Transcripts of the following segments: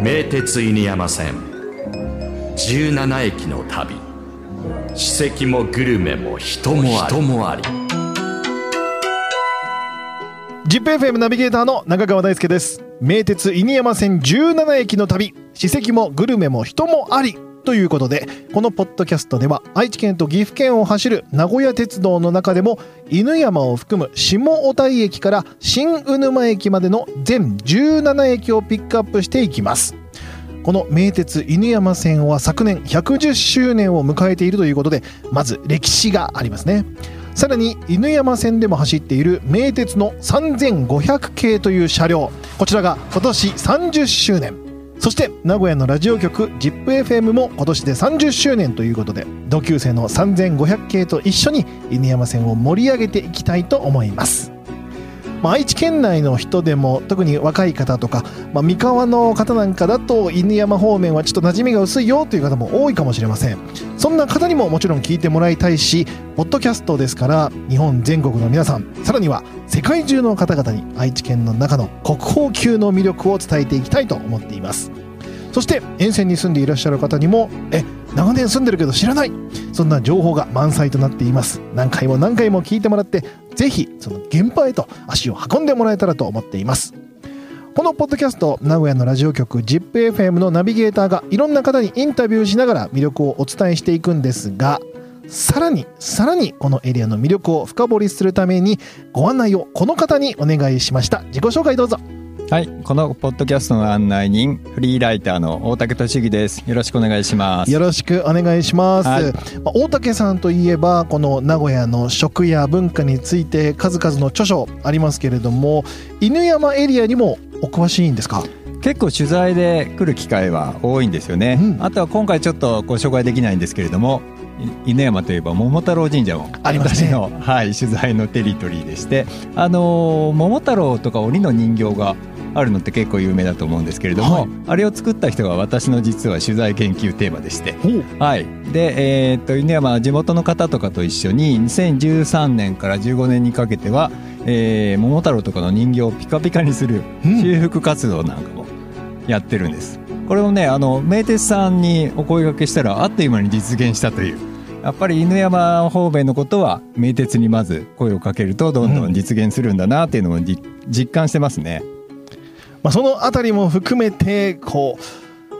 名鉄犬山線。17駅の旅。史跡もグルメも人もあり。人もあり。ZIPFM ナビゲーターの中川大輔です。名鉄犬山線17駅の旅。史跡もグルメも人もありということでこのポッドキャストでは愛知県と岐阜県を走る名古屋鉄道の中でも犬山を含む下小田井駅から新鵜沼駅までの全17駅をピックアップしていきます。この名鉄犬山線は昨年110周年を迎えているということでまず歴史がありますね。さらに犬山線でも走っている名鉄の3500系という車両こちらが今年30周年。そして名古屋のラジオ局 ZIPFM も今年で30周年ということで同級生の3500系と一緒に犬山線を盛り上げていきたいと思います。まあ、愛知県内の人でも特に若い方とか、まあ、三河の方なんかだと犬山方面はちょっと馴染みが薄いよという方も多いかもしれません。そんな方にももちろん聞いてもらいたいしポッドキャストですから日本全国の皆さんさらには世界中の方々に愛知県の中の国宝級の魅力を伝えていきたいと思っています。そして沿線に住んでいらっしゃる方にもえ長年住んでるけど知らない。そんな情報が満載となっています。何回も何回も聞いてもらってぜひその現場へと足を運んでもらえたらと思っています。このポッドキャスト名古屋のラジオ局 ZIPFM のナビゲーターがいろんな方にインタビューしながら魅力をお伝えしていくんですがさらにさらにこのエリアの魅力を深掘りするためにご案内をこの方にお願いしました。自己紹介どうぞ。はい、このポッドキャストの案内人、フリーライターの大竹俊樹です。よろしくお願いします。よろしくお願いします、はいまあ大竹さんといえばこの名古屋の食や文化について数々の著書ありますけれども犬山エリアにもお詳しいんですか？結構取材で来る機会は多いんですよね。うん。あとは今回ちょっとご紹介できないんですけれども、い犬山といえば桃太郎神社もありますね。私の、はい、取材のテリトリーでして、あのー桃太郎とか鬼の人形があるのって結構有名だと思うんですけれども、はい。あれを作った人が私の実は取材研究テーマでして、はい、で、えーっと犬山は地元の方とかと一緒に2013年から15年にかけては、えー桃太郎とかの人形をピカピカにするうん。修復活動なんかもやってるんです。これをねあの名鉄さんにお声掛けしたらあっという間に実現したという。やっぱり犬山方面のことは名鉄にまず声をかけるとどんどん実現するんだなっていうのをじ実感してますね。まあ、そのあたりも含めてこう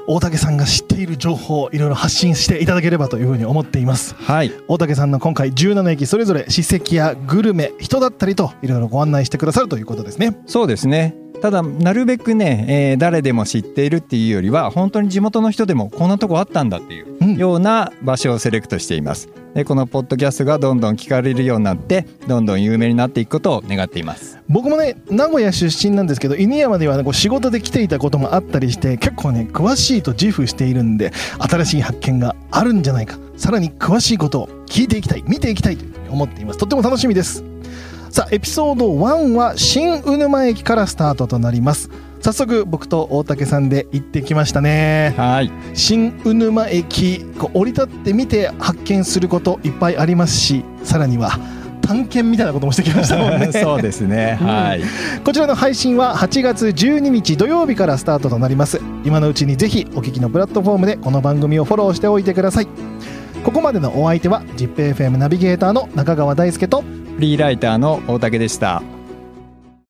大竹さんが知っている情報をいろいろ発信していただければというふうに思っていますはい、大竹さんの今回17駅それぞれ史跡やグルメ人だったりといろいろご案内してくださるということですねそうですねただなるべくね、えー誰でも知っているっていうよりは本当に地元の人でもこんなとこあったんだっていううん。ような場所をセレクトしています。でこのポッドキャストがどんどん聞かれるようになってどんどん有名になっていくことを願っています。僕もね名古屋出身なんですけど犬山では、ね、こう仕事で来ていたこともあったりして結構ね詳しいと自負しているんで新しい発見があるんじゃないか。さらに詳しいことを聞いていきたい見ていきたいと思っています。とっても楽しみですさあエピソード1は新鵜沼駅からスタートとなります。早速僕と大竹さんで行ってきましたね。はい。新鵜沼駅こう降り立ってみて発見することいっぱいありますしさらには探検みたいなこともしてきましたもんね。そうですね、うん。はい。こちらの配信は8月12日土曜日からスタートとなります。今のうちにぜひお聞きのプラットフォームでこの番組をフォローしておいてください。ここまでのお相手は ZIPFM ナビゲーターの中川大輔とフリーライターの大竹でした。